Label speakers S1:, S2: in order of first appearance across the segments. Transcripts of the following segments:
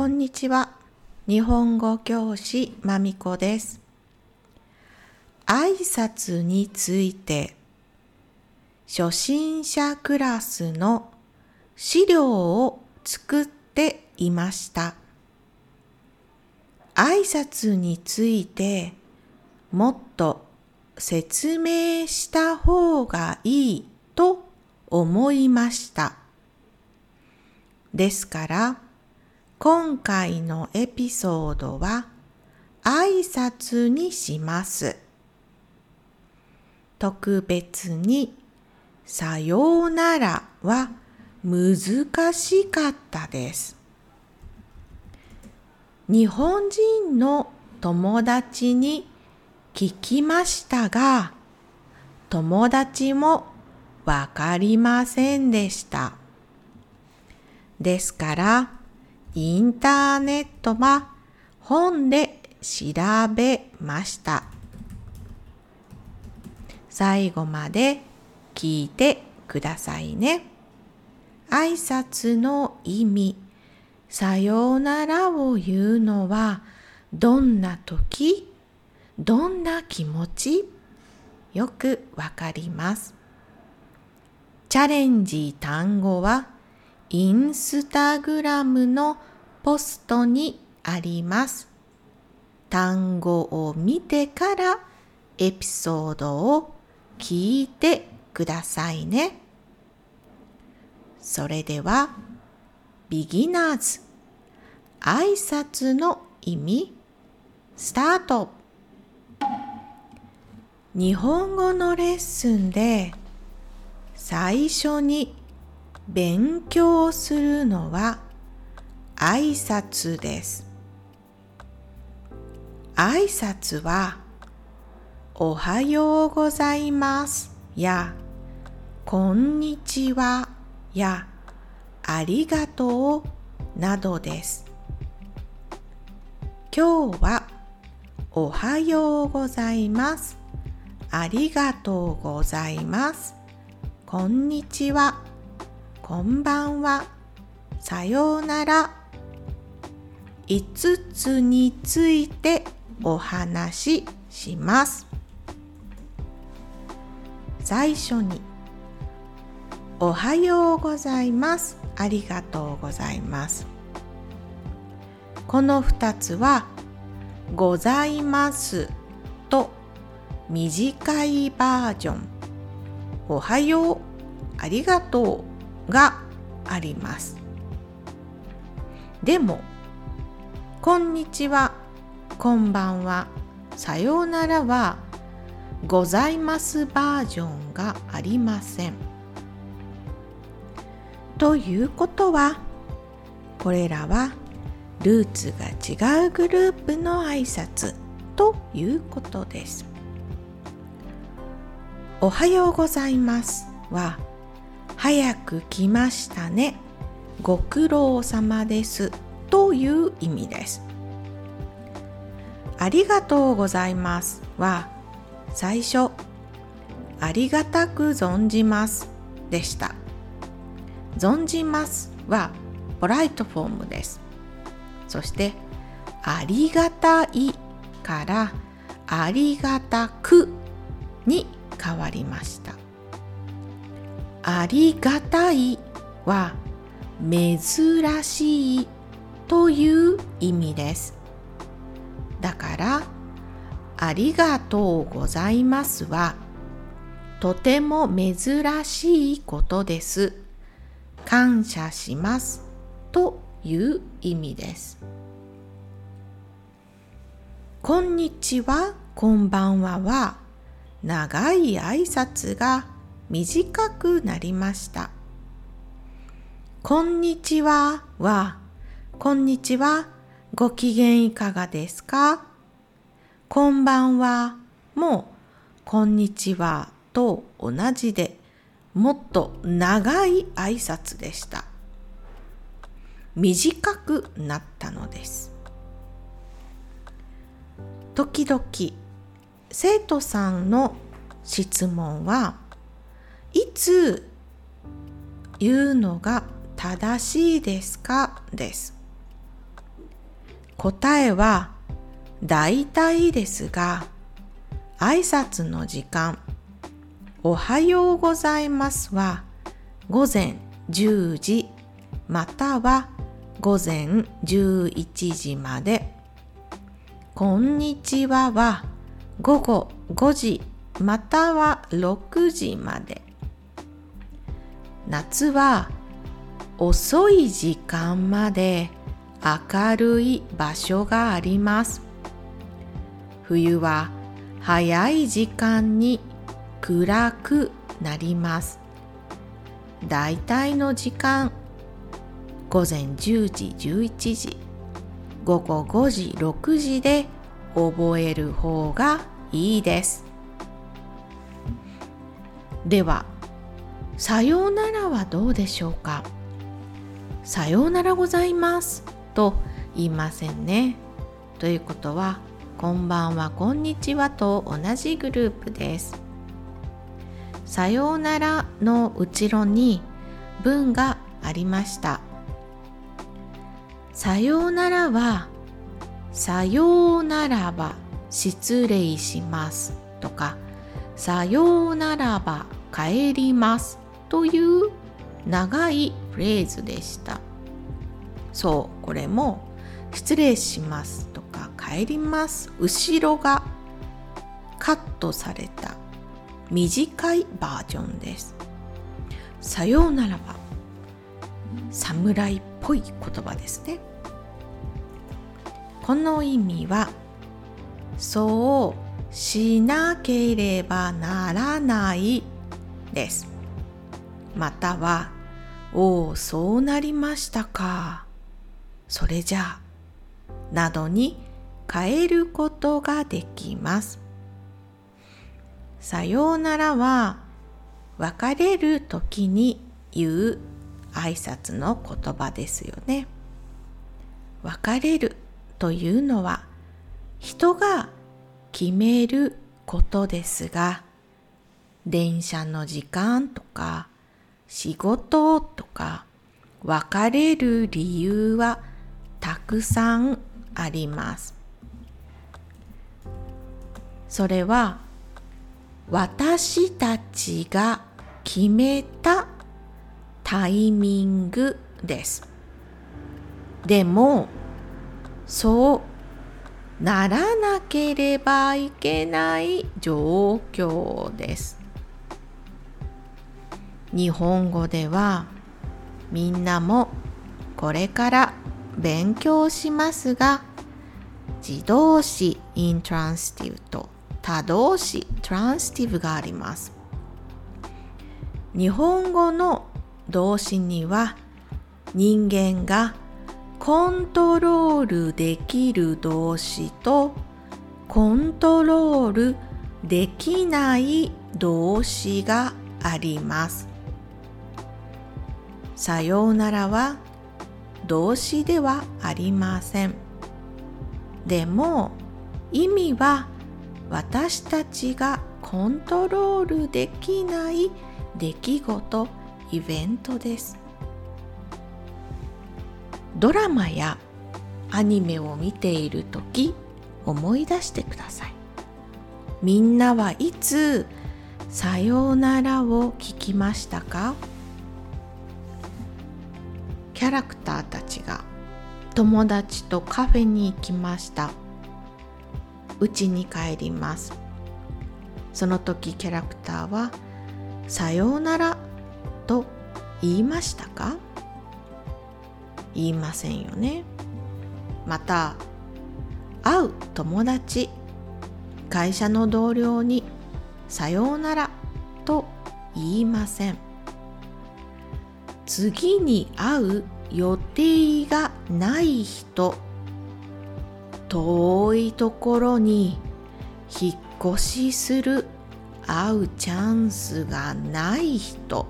S1: こんにちは。日本語教師まみこです。挨拶について初心者クラスの資料を作っていました。挨拶についてもっと説明した方がいいと思いました。ですから、今回のエピソードは挨拶にします。特別にさようならは難しかったです。日本人の友達に聞きましたが、友達もわかりませんでした。ですから、インターネットは本で調べました。最後まで聞いてくださいね。挨拶の意味、さようならを言うのはどんな時？どんな気持ち？よくわかります。チャレンジ単語はインスタグラムのポストにあります。単語を見てからエピソードを聞いてくださいね。それでは、ビギナーズ挨拶の意味スタート日本語のレッスンで最初に勉強するのは挨拶です。挨拶はおはようございますやこんにちはやありがとうなどです。今日はおはようございますありがとうございます。こんにちは。こんばんは。さようなら。5つについてお話しします。最初に、おはようございます。ありがとうございます。この2つは、ございますと短いバージョンおはようありがとうがあります。でもこんにちはこんばんはさようならはございますバージョンがありません。ということはこれらはルーツが違うグループの挨拶ということです。おはようございますは早く来ましたね。ご苦労様です。という意味です。ありがとうございます。は最初ありがたく存じます。でした。存じますはポライトフォームです。そしてありがたいからありがたくに変わりました。ありがたいは珍しいという意味です。だからありがとうございますはとても珍しいことです。感謝しますという意味です。こんにちはこんばんはは長い挨拶が短くなりました。こんにちはは、こんにちは、ご機嫌いかがですか？こんばんはも、こんにちはと同じで、もっと長い挨拶でした。短くなったのです。時々生徒さんの質問はいつ言うのが正しいですか？です。答えは大体ですが挨拶の時間おはようございますは午前10時または午前11時まで。こんにちはは午後5時または6時まで。夏は遅い時間まで明るい場所があります。冬は早い時間に暗くなります。だいたいの時間午前10時11時午後5時6時で覚える方がいいです。ではさようならはどうでしょうか？さようならございます。と言いませんね。ということはこんばんはこんにちはと同じグループです。さようならの後ろに文がありました。さようならはさようならば失礼しますとかさようならば帰りますという長いフレーズでした。そうこれも失礼しますとか帰ります。後ろがカットされた短いバージョンです。さようならば侍っぽい言葉ですね。この意味はそうしなければならないです。またはおおそうなりましたか。それじゃあなどに変えることができます。さようならは別れる時に言う挨拶の言葉ですよね。別れるというのは人が決めることですが電車の時間とか仕事とか別れる理由はたくさんあります。それは私たちが決めたタイミングです。でもそうならなければいけない状況です。日本語ではみんなもこれから勉強しますが自動詞イントランスティブと他動詞トランスティブがあります。日本語の動詞には人間がコントロールできる動詞とコントロールできない動詞があります。さようならは動詞ではありません。でも意味は私たちがコントロールできない出来事、イベントです。ドラマやアニメを見ている時思い出してください。みんなはいつさようならを聞きましたか？キャラクターたちが友達とカフェに行きました。家に帰ります。その時キャラクターは「さようなら」と言いましたか？言いませんよね。また会う友達会社の同僚に「さようなら」と言いません。次に会う予定がない人遠いところに引っ越しする会うチャンスがない人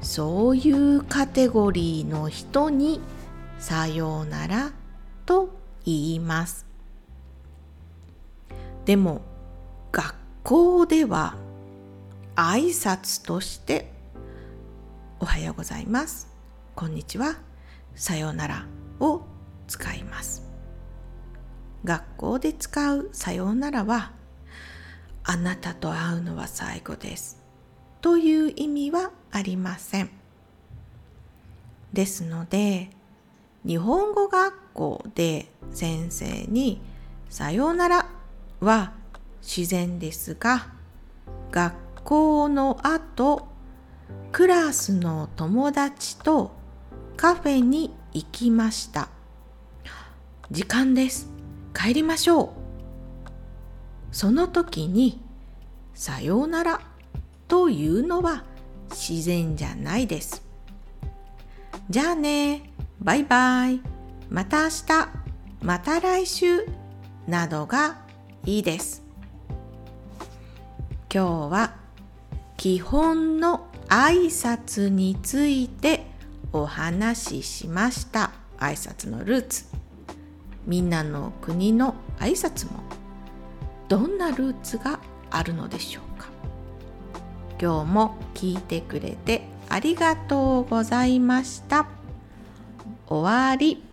S1: そういうカテゴリーの人にさようならと言います。でも学校では挨拶としておはようございます。こんにちは。さようならを使います学校で使うさようならはあなたと会うのは最後ですという意味はありませんですので日本語学校で先生にさようならは自然ですが学校の後クラスの友達とカフェに行きました。時間です。帰りましょう。その時にさようならというのは自然じゃないです。じゃあね。バイバイ。また明日。また来週。などがいいです。今日は基本の挨拶についてお話ししました挨拶のルーツみんなの国の挨拶もどんなルーツがあるのでしょうか今日も聞いてくれてありがとうございました。終わり。